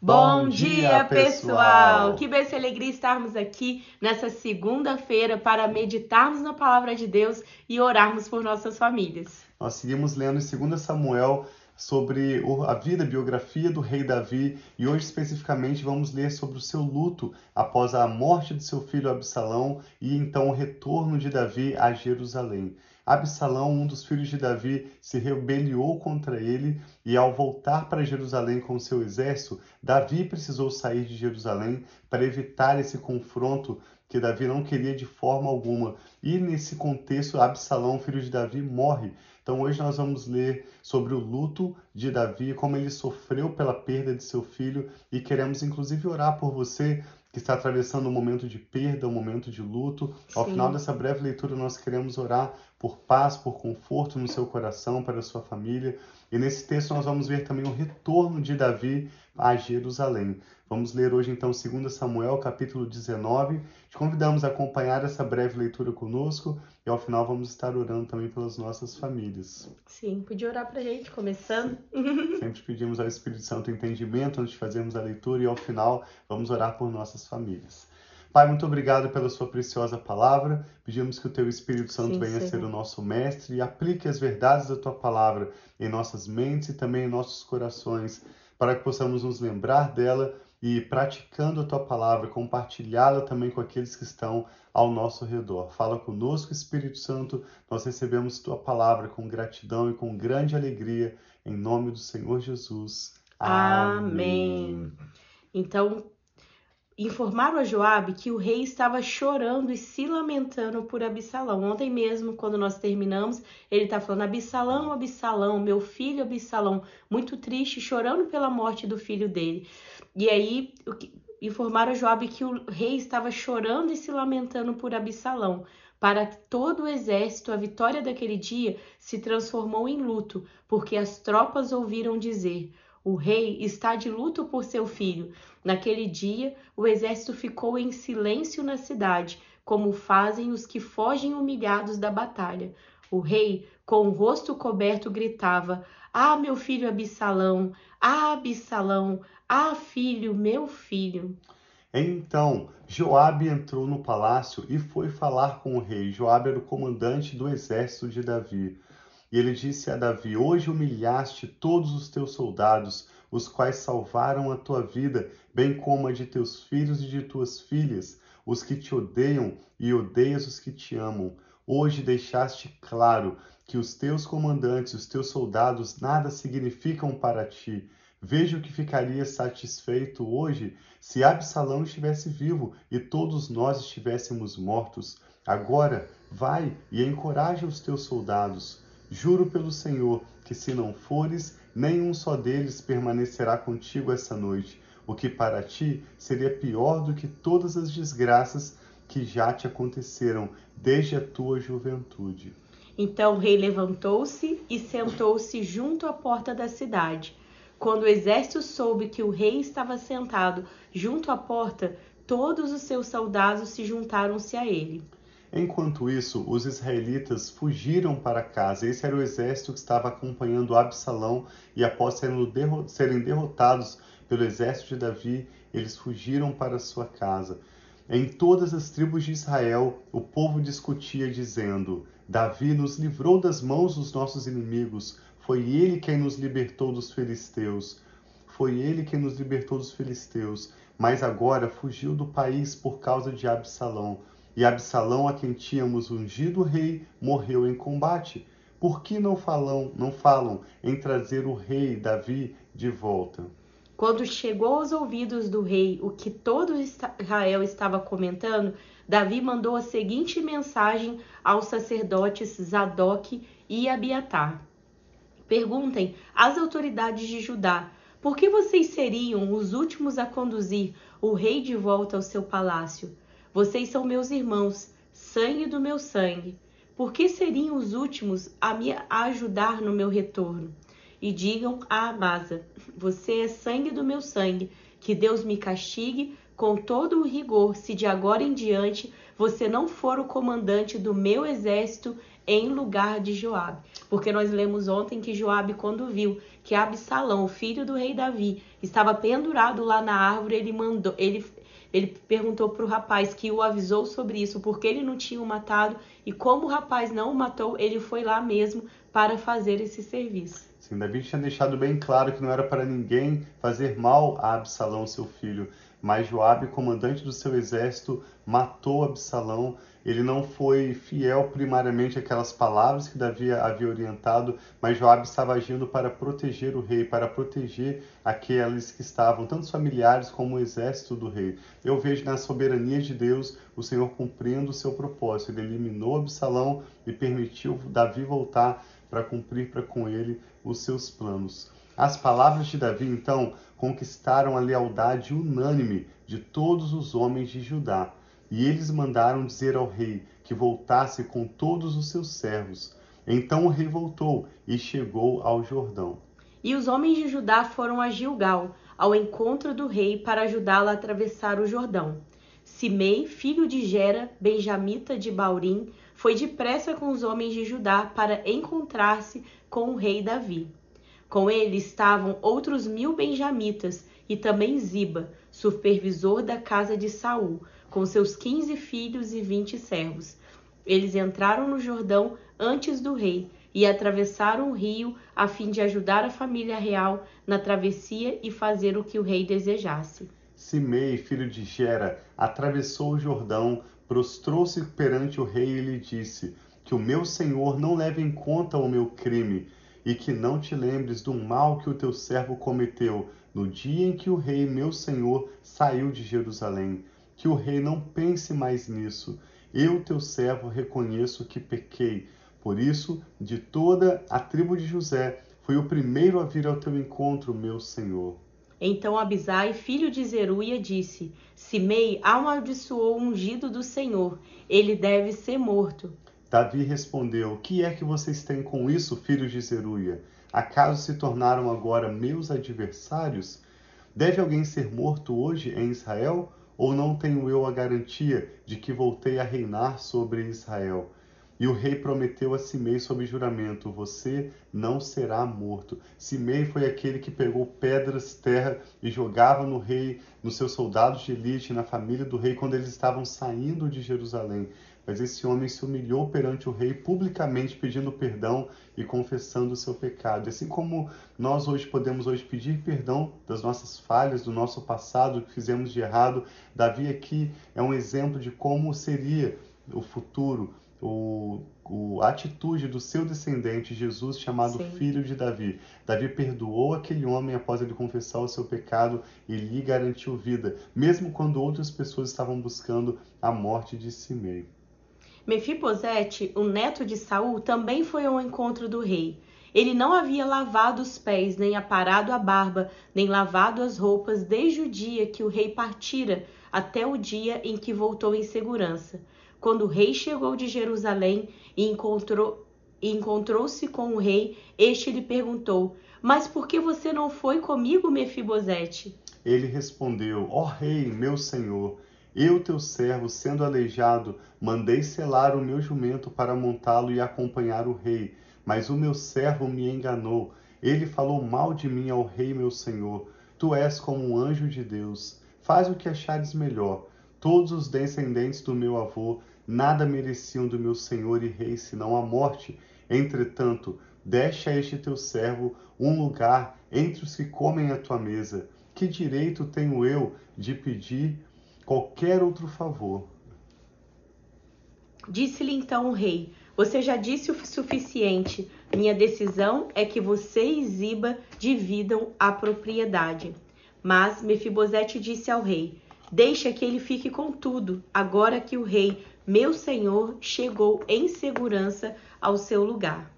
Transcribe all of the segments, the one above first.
Bom dia, pessoal! Que bênção e alegria estarmos aqui nessa segunda-feira para meditarmos na palavra de Deus e orarmos por nossas famílias. Nós seguimos lendo em 2 Samuel sobre a vida, a biografia do rei Davi e hoje especificamente vamos ler sobre o seu luto após a morte de seu filho Absalão e então o retorno de Davi a Jerusalém. Absalão, um dos filhos de Davi, se rebeliou contra ele e, ao voltar para Jerusalém com seu exército, Davi precisou sair de Jerusalém para evitar esse confronto que Davi não queria de forma alguma. E nesse contexto, Absalão, filho de Davi, morre. Então hoje nós vamos ler sobre o luto de Davi, como ele sofreu pela perda de seu filho e queremos inclusive orar por você que está atravessando um momento de perda, um momento de luto. Sim. Ao final dessa breve leitura, nós queremos orar por paz, por conforto no seu coração, para a sua família. E nesse texto nós vamos ver também o retorno de Davi a Jerusalém. Vamos ler hoje então 2 Samuel, capítulo 19. Te convidamos a acompanhar essa breve leitura conosco e ao final vamos estar orando também pelas nossas famílias. Sim, podia orar para a gente, começando. Sempre pedimos ao Espírito Santo entendimento antes de fazermos a leitura e ao final vamos orar por nossas famílias. Pai, muito obrigado pela sua preciosa palavra. Pedimos que o teu Espírito Santo Sim, venha Senhor. ser o nosso mestre e aplique as verdades da tua palavra em nossas mentes e também em nossos corações, para que possamos nos lembrar dela e, praticando a tua palavra, compartilhá-la também com aqueles que estão ao nosso redor. Fala conosco, Espírito Santo. Nós recebemos tua palavra com gratidão e com grande alegria, em nome do Senhor Jesus. Amém. Amém. Então, informaram a Joabe que o rei estava chorando e se lamentando por Absalão. Ontem mesmo, quando nós terminamos, ele está falando: Absalão, Absalão, meu filho Absalão, muito triste, chorando pela morte do filho dele. E aí informaram a Joabe que o rei estava chorando e se lamentando por Absalão. Para todo o exército, a vitória daquele dia se transformou em luto, porque as tropas ouviram dizer: o rei está de luto por seu filho. Naquele dia, o exército ficou em silêncio na cidade, como fazem os que fogem humilhados da batalha. O rei, com o rosto coberto, gritava: Ah, meu filho Absalão! Ah, Absalão! Ah, filho, meu filho! Então Joabe entrou no palácio e foi falar com o rei. Joabe era o comandante do exército de Davi. E ele disse a Davi: Hoje humilhaste todos os teus soldados, os quais salvaram a tua vida, bem como a de teus filhos e de tuas filhas, os que te odeiam e odeias os que te amam. Hoje deixaste claro que os teus comandantes, os teus soldados, nada significam para ti. Vejo que ficaria satisfeito hoje se Absalão estivesse vivo e todos nós estivéssemos mortos. Agora, vai e encoraja os teus soldados Juro pelo Senhor que, se não fores, nenhum só deles permanecerá contigo essa noite, o que para ti seria pior do que todas as desgraças que já te aconteceram desde a tua juventude. Então o rei levantou-se e sentou-se junto à porta da cidade. Quando o exército soube que o rei estava sentado junto à porta, todos os seus soldados se juntaram-se a ele. Enquanto isso, os israelitas fugiram para casa. Esse era o exército que estava acompanhando Absalão e após serem derrotados pelo exército de Davi, eles fugiram para sua casa. Em todas as tribos de Israel, o povo discutia dizendo: Davi nos livrou das mãos dos nossos inimigos. Foi ele quem nos libertou dos filisteus. Foi ele quem nos libertou dos filisteus. Mas agora fugiu do país por causa de Absalão e Absalão, a quem tínhamos ungido rei, morreu em combate. Por que não falam, não falam em trazer o rei Davi de volta? Quando chegou aos ouvidos do rei o que todo Israel estava comentando, Davi mandou a seguinte mensagem aos sacerdotes Zadok e Abiatar: Perguntem às autoridades de Judá por que vocês seriam os últimos a conduzir o rei de volta ao seu palácio? Vocês são meus irmãos, sangue do meu sangue. Por que seriam os últimos a me ajudar no meu retorno? E digam a Amasa: Você é sangue do meu sangue. Que Deus me castigue com todo o rigor, se de agora em diante você não for o comandante do meu exército em lugar de Joabe. Porque nós lemos ontem que Joabe, quando viu que Absalão, filho do rei Davi, estava pendurado lá na árvore, ele mandou, ele ele perguntou para o rapaz que o avisou sobre isso, porque ele não tinha o matado, e como o rapaz não o matou, ele foi lá mesmo para fazer esse serviço. Sim, Davi tinha deixado bem claro que não era para ninguém fazer mal a Absalão, seu filho, mas Joabe, comandante do seu exército, matou Absalão. Ele não foi fiel primariamente àquelas palavras que Davi havia orientado, mas Joabe estava agindo para proteger o rei, para proteger aqueles que estavam, tanto familiares como o exército do rei. Eu vejo na soberania de Deus o Senhor cumprindo o seu propósito. Ele eliminou Absalão e permitiu Davi voltar para cumprir para com ele os seus planos. As palavras de Davi, então, conquistaram a lealdade unânime de todos os homens de Judá, e eles mandaram dizer ao rei que voltasse com todos os seus servos. Então o rei voltou e chegou ao Jordão. E os homens de Judá foram a Gilgal, ao encontro do rei, para ajudá-lo a atravessar o Jordão. Simei, filho de Gera, benjamita de Baurim, foi depressa com os homens de Judá para encontrar-se com o rei Davi. Com ele estavam outros mil benjamitas e também Ziba, supervisor da casa de Saul, com seus quinze filhos e vinte servos. Eles entraram no Jordão antes do rei e atravessaram o rio a fim de ajudar a família real na travessia e fazer o que o rei desejasse. Simei, filho de Gera, atravessou o Jordão, prostrou-se perante o rei e lhe disse: Que o meu senhor não leve em conta o meu crime e que não te lembres do mal que o teu servo cometeu no dia em que o rei, meu senhor, saiu de Jerusalém. Que o rei não pense mais nisso. Eu, teu servo, reconheço que pequei. Por isso, de toda a tribo de José, fui o primeiro a vir ao teu encontro, meu senhor. Então Abisai, filho de Zeruia, disse: Simei amaldiçoou o ungido do Senhor, ele deve ser morto. Davi respondeu: Que é que vocês têm com isso, filhos de Zeruia? Acaso se tornaram agora meus adversários? Deve alguém ser morto hoje em Israel? Ou não tenho eu a garantia de que voltei a reinar sobre Israel? E o rei prometeu a Simei sob juramento: Você não será morto. Simei foi aquele que pegou pedras, terra e jogava no rei, nos seus soldados de elite, na família do rei, quando eles estavam saindo de Jerusalém. Mas esse homem se humilhou perante o rei publicamente pedindo perdão e confessando o seu pecado. Assim como nós hoje podemos hoje pedir perdão das nossas falhas, do nosso passado, que fizemos de errado, Davi aqui é um exemplo de como seria o futuro o, o, a atitude do seu descendente, Jesus, chamado Sim. Filho de Davi. Davi perdoou aquele homem após ele confessar o seu pecado e lhe garantiu vida, mesmo quando outras pessoas estavam buscando a morte de Simei. Mefibosete, o neto de Saul, também foi ao encontro do rei. Ele não havia lavado os pés, nem aparado a barba, nem lavado as roupas desde o dia que o rei partira até o dia em que voltou em segurança. Quando o rei chegou de Jerusalém e encontrou encontrou-se com o rei, este lhe perguntou: Mas por que você não foi comigo, Mefibosete? Ele respondeu: Ó oh, rei, meu senhor, eu, teu servo, sendo aleijado, mandei selar o meu jumento para montá-lo e acompanhar o rei. Mas o meu servo me enganou. Ele falou mal de mim ao rei, meu senhor. Tu és como um anjo de Deus. Faz o que achares melhor. Todos os descendentes do meu avô nada mereciam do meu senhor e rei senão a morte. Entretanto, deixa a este teu servo um lugar entre os que comem a tua mesa. Que direito tenho eu de pedir qualquer outro favor? Disse-lhe então o rei: Você já disse o suficiente. Minha decisão é que você e Ziba dividam a propriedade. Mas Mefibosete disse ao rei: Deixa que ele fique com tudo, agora que o rei, meu senhor, chegou em segurança ao seu lugar.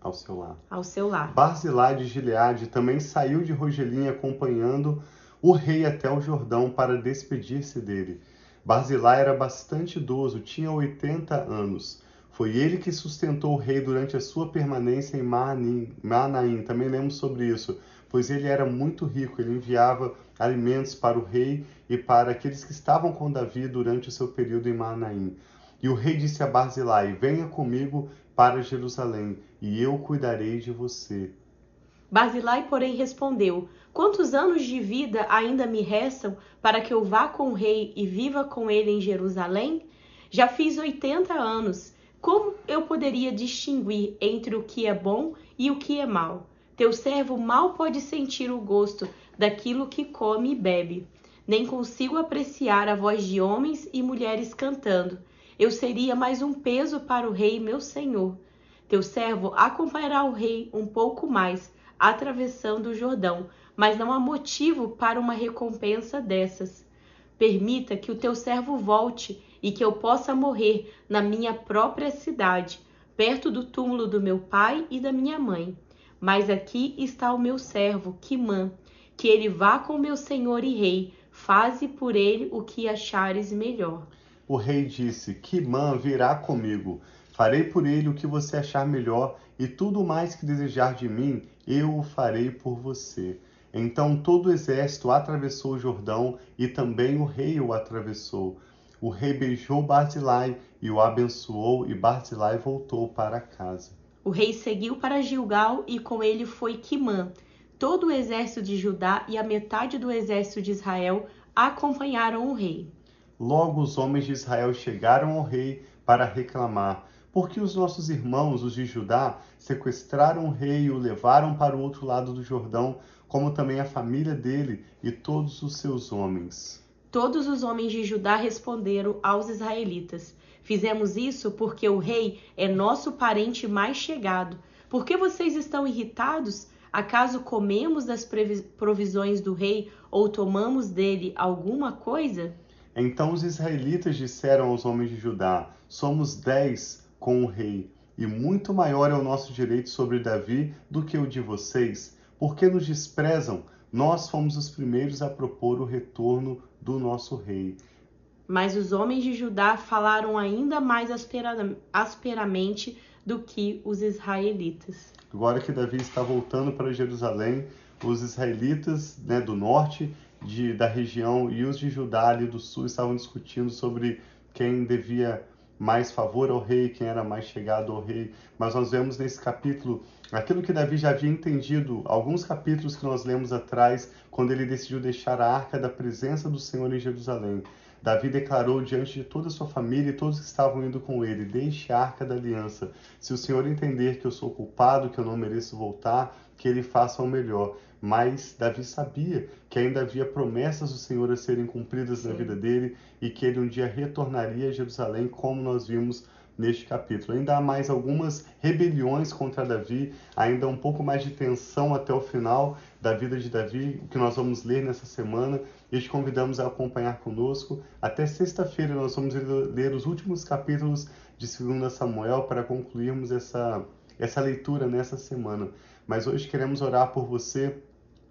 Ao seu lar. Ao seu lar. Barzilai de Gileade também saiu de Rogelim acompanhando o rei até o Jordão para despedir-se dele. Barzilai era bastante idoso, tinha 80 anos. Foi ele que sustentou o rei durante a sua permanência em Manaim. Também lemos sobre isso pois ele era muito rico. Ele enviava alimentos para o rei e para aqueles que estavam com Davi durante o seu período em Manaim. E o rei disse a Barzilai: Venha comigo para Jerusalém, e eu cuidarei de você. Barzilai, porém, respondeu: Quantos anos de vida ainda me restam para que eu vá com o rei e viva com ele em Jerusalém? Já fiz oitenta anos. Como eu poderia distinguir entre o que é bom e o que é mal? Teu servo mal pode sentir o gosto daquilo que come e bebe. Nem consigo apreciar a voz de homens e mulheres cantando. Eu seria mais um peso para o rei, meu senhor. Teu servo acompanhará o rei um pouco mais, atravessando o Jordão, mas não há motivo para uma recompensa dessas. Permita que o teu servo volte e que eu possa morrer na minha própria cidade, perto do túmulo do meu pai e da minha mãe. Mas aqui está o meu servo, Quimã, que ele vá com meu senhor e rei, faze por ele o que achares melhor. O rei disse: Quimã virá comigo. Farei por ele o que você achar melhor, e tudo mais que desejar de mim, eu o farei por você. Então todo o exército atravessou o Jordão, e também o rei o atravessou. O rei beijou Barzilai e o abençoou, e Barzilai voltou para casa. O rei seguiu para Gilgal e com ele foi Quimã. Todo o exército de Judá e a metade do exército de Israel acompanharam o rei. Logo os homens de Israel chegaram ao rei para reclamar: porque os nossos irmãos, os de Judá, sequestraram o rei e o levaram para o outro lado do Jordão, como também a família dele e todos os seus homens. Todos os homens de Judá responderam aos israelitas: Fizemos isso porque o rei é nosso parente mais chegado. Por que vocês estão irritados? Acaso comemos das provisões do rei ou tomamos dele alguma coisa? Então os israelitas disseram aos homens de Judá: Somos dez com o rei, e muito maior é o nosso direito sobre Davi do que o de vocês. Por que nos desprezam? Nós fomos os primeiros a propor o retorno do nosso rei. Mas os homens de Judá falaram ainda mais asperamente do que os israelitas. Agora que Davi está voltando para Jerusalém, os israelitas né, do norte, de, da região, e os de Judá ali do sul estavam discutindo sobre quem devia mais favor ao rei, quem era mais chegado ao rei. Mas nós vemos nesse capítulo aquilo que Davi já havia entendido, alguns capítulos que nós lemos atrás, quando ele decidiu deixar a arca da presença do Senhor em Jerusalém. Davi declarou diante de toda a sua família e todos que estavam indo com ele: Deixe a arca da aliança. Se o Senhor entender que eu sou culpado, que eu não mereço voltar, que ele faça o melhor. Mas Davi sabia que ainda havia promessas do Senhor a serem cumpridas Sim. na vida dele e que ele um dia retornaria a Jerusalém, como nós vimos neste capítulo. Ainda há mais algumas rebeliões contra Davi, ainda um pouco mais de tensão até o final da vida de Davi, o que nós vamos ler nessa semana, e te convidamos a acompanhar conosco. Até sexta-feira nós vamos ler os últimos capítulos de 2 Samuel para concluirmos essa, essa leitura nessa semana. Mas hoje queremos orar por você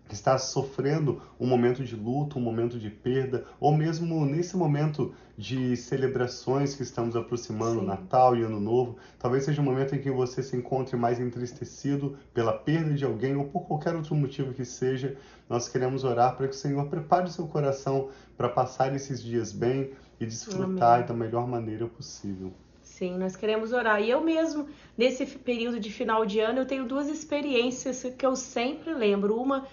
que está sofrendo um momento de luto, um momento de perda, ou mesmo nesse momento de celebrações que estamos aproximando, Sim. Natal e Ano Novo, talvez seja um momento em que você se encontre mais entristecido pela perda de alguém ou por qualquer outro motivo que seja. Nós queremos orar para que o Senhor prepare o seu coração para passar esses dias bem e desfrutar Amém. da melhor maneira possível. Sim, nós queremos orar. E eu mesmo, nesse período de final de ano, eu tenho duas experiências que eu sempre lembro. Uma,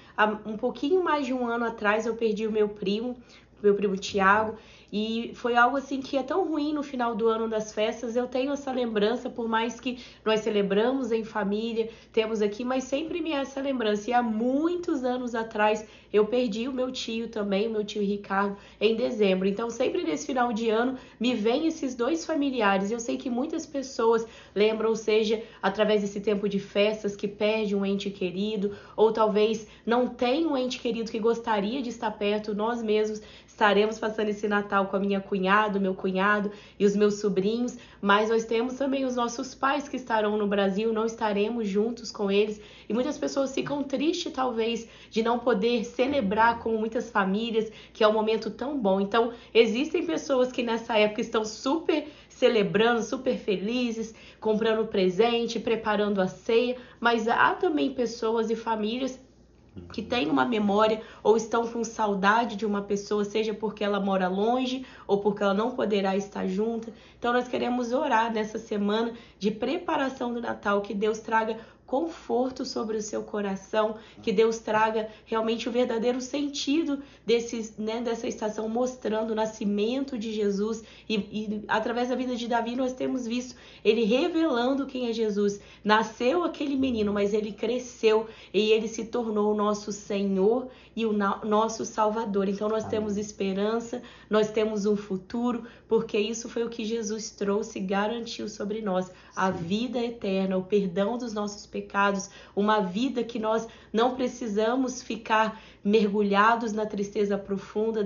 um pouquinho mais de um ano atrás, eu perdi o meu primo, meu primo Tiago, e foi algo assim que é tão ruim no final do ano das festas. Eu tenho essa lembrança, por mais que nós celebramos em família, temos aqui, mas sempre me é essa lembrança. E há muitos anos atrás eu perdi o meu tio também, o meu tio Ricardo, em dezembro. Então, sempre nesse final de ano me vêm esses dois familiares. Eu sei que muitas pessoas lembram, seja através desse tempo de festas, que perde um ente querido, ou talvez não tem um ente querido que gostaria de estar perto, nós mesmos estaremos passando esse Natal com a minha cunhada, meu cunhado e os meus sobrinhos, mas nós temos também os nossos pais que estarão no Brasil, não estaremos juntos com eles. E muitas pessoas ficam tristes, talvez, de não poder celebrar como muitas famílias, que é um momento tão bom. Então, existem pessoas que nessa época estão super celebrando, super felizes, comprando presente, preparando a ceia, mas há também pessoas e famílias que têm uma memória ou estão com saudade de uma pessoa, seja porque ela mora longe ou porque ela não poderá estar junta. Então nós queremos orar nessa semana de preparação do Natal, que Deus traga conforto sobre o seu coração, que Deus traga realmente o verdadeiro sentido desse, né, dessa estação, mostrando o nascimento de Jesus. E, e, através da vida de Davi, nós temos visto ele revelando quem é Jesus. Nasceu aquele menino, mas ele cresceu e ele se tornou o nosso Senhor e o nosso Salvador. Então nós Amém. temos esperança, nós temos um futuro, porque isso foi o que Jesus trouxe e garantiu sobre nós: a vida eterna, o perdão dos nossos pecados, uma vida que nós não precisamos ficar mergulhados na tristeza profunda,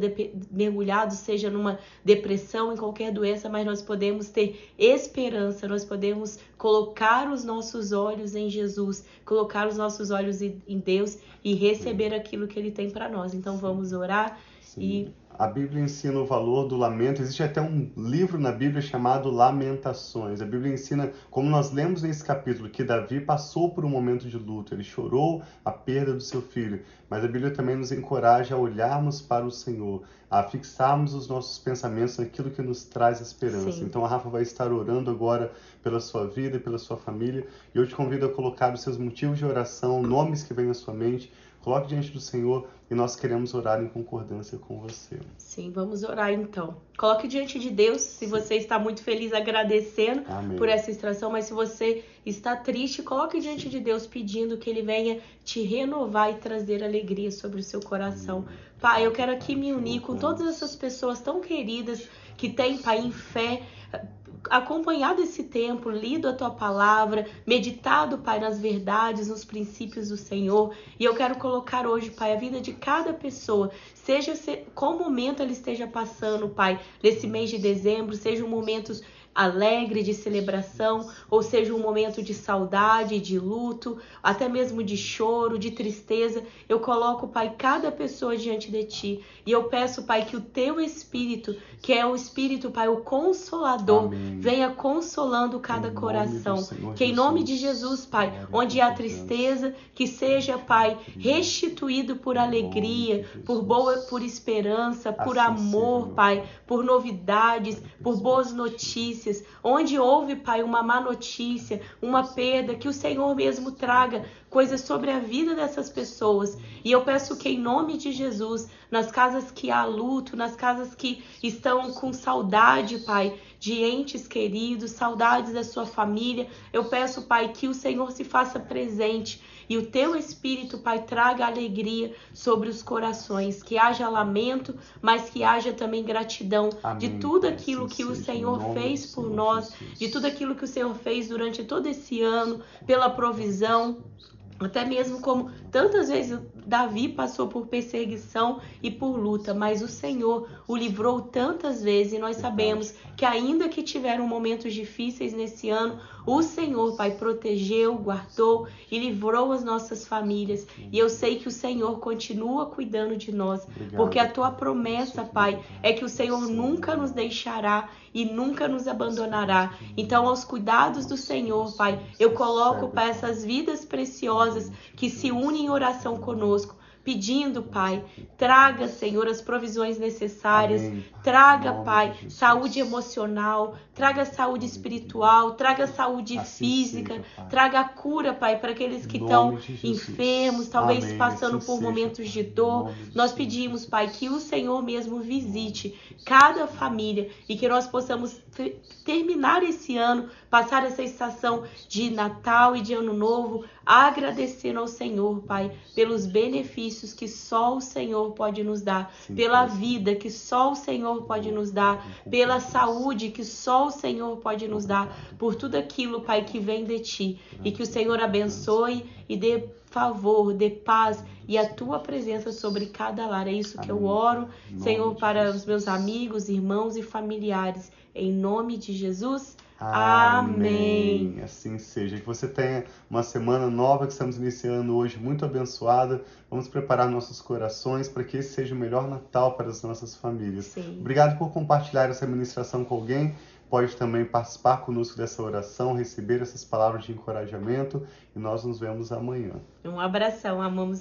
mergulhados seja numa depressão, em qualquer doença, mas nós podemos ter esperança, nós podemos colocar os nossos olhos em Jesus, colocar os nossos olhos em Deus e receber aquilo que ele tem para nós. Então vamos orar Sim. e a Bíblia ensina o valor do lamento. Existe até um livro na Bíblia chamado Lamentações. A Bíblia ensina, como nós lemos nesse capítulo, que Davi passou por um momento de luto. Ele chorou a perda do seu filho. Mas a Bíblia também nos encoraja a olharmos para o Senhor, a fixarmos os nossos pensamentos naquilo que nos traz esperança. Sim. Então a Rafa vai estar orando agora pela sua vida e pela sua família. E eu te convido a colocar os seus motivos de oração, nomes que vêm à sua mente Coloque diante do Senhor e nós queremos orar em concordância com você. Sim, vamos orar então. Coloque diante de Deus, se Sim. você está muito feliz agradecendo Amém. por essa extração, mas se você está triste, coloque diante de Deus pedindo que Ele venha te renovar e trazer alegria sobre o seu coração. Amém. Pai, eu quero aqui me unir com todas essas pessoas tão queridas que têm, Pai, em fé acompanhado esse tempo, lido a tua palavra, meditado, Pai, nas verdades, nos princípios do Senhor. E eu quero colocar hoje, Pai, a vida de cada pessoa, seja qual momento ela esteja passando, Pai, nesse mês de dezembro, sejam momentos alegre, de celebração, ou seja, um momento de saudade, de luto, até mesmo de choro, de tristeza. Eu coloco, Pai, cada pessoa diante de Ti. E eu peço, Pai, que o Teu Espírito, que é o Espírito, Pai, o Consolador, Amém. venha consolando cada coração. Que em nome de Jesus, Pai, onde há tristeza, que seja, Pai, restituído por alegria, por boa, por esperança, por assim amor, Pai, por novidades, por boas notícias notícias, onde houve, Pai, uma má notícia, uma perda, que o Senhor mesmo traga coisas sobre a vida dessas pessoas. E eu peço que, em nome de Jesus, nas casas que há luto, nas casas que estão com saudade, Pai, de entes queridos, saudades da sua família, eu peço, Pai, que o Senhor se faça presente e o teu Espírito, Pai, traga alegria sobre os corações, que haja lamento, mas que haja também gratidão Amém. de tudo aquilo que o Senhor fez por nós, de tudo aquilo que o Senhor fez durante todo esse ano, pela provisão, até mesmo como tantas vezes Davi passou por perseguição e por luta, mas o Senhor o livrou tantas vezes e nós sabemos que ainda que tiveram momentos difíceis nesse ano, o Senhor, Pai, protegeu, guardou e livrou as nossas famílias. E eu sei que o Senhor continua cuidando de nós, porque a tua promessa, Pai, é que o Senhor nunca nos deixará e nunca nos abandonará. Então, aos cuidados do Senhor, Pai, eu coloco, Pai, essas vidas preciosas que se unem em oração conosco pedindo, Pai, traga, Senhor, as provisões necessárias, Amém. traga, Pai, saúde emocional, traga saúde espiritual, traga saúde assim física, seja, traga cura, Pai, para aqueles que estão enfermos, talvez Amém. passando assim por seja, momentos de dor. Nós pedimos, Pai, que o Senhor mesmo visite cada família e que nós possamos terminar esse ano, passar essa estação de Natal e de Ano Novo, agradecendo ao Senhor, Pai, pelos benefícios que só o Senhor pode nos dar, Sim, pela vida que só o Senhor pode nos dar, pela saúde que só o Senhor pode nos dar, por tudo aquilo, Pai, que vem de Ti. E que o Senhor abençoe e dê favor, dê paz e a tua presença sobre cada lar. É isso que eu oro, Senhor, para os meus amigos, irmãos e familiares. Em nome de Jesus. Amém. Amém. Assim seja. Que você tenha uma semana nova que estamos iniciando hoje, muito abençoada. Vamos preparar nossos corações para que esse seja o melhor Natal para as nossas famílias. Sim. Obrigado por compartilhar essa ministração com alguém. Pode também participar conosco dessa oração, receber essas palavras de encorajamento e nós nos vemos amanhã. Um abração, amamos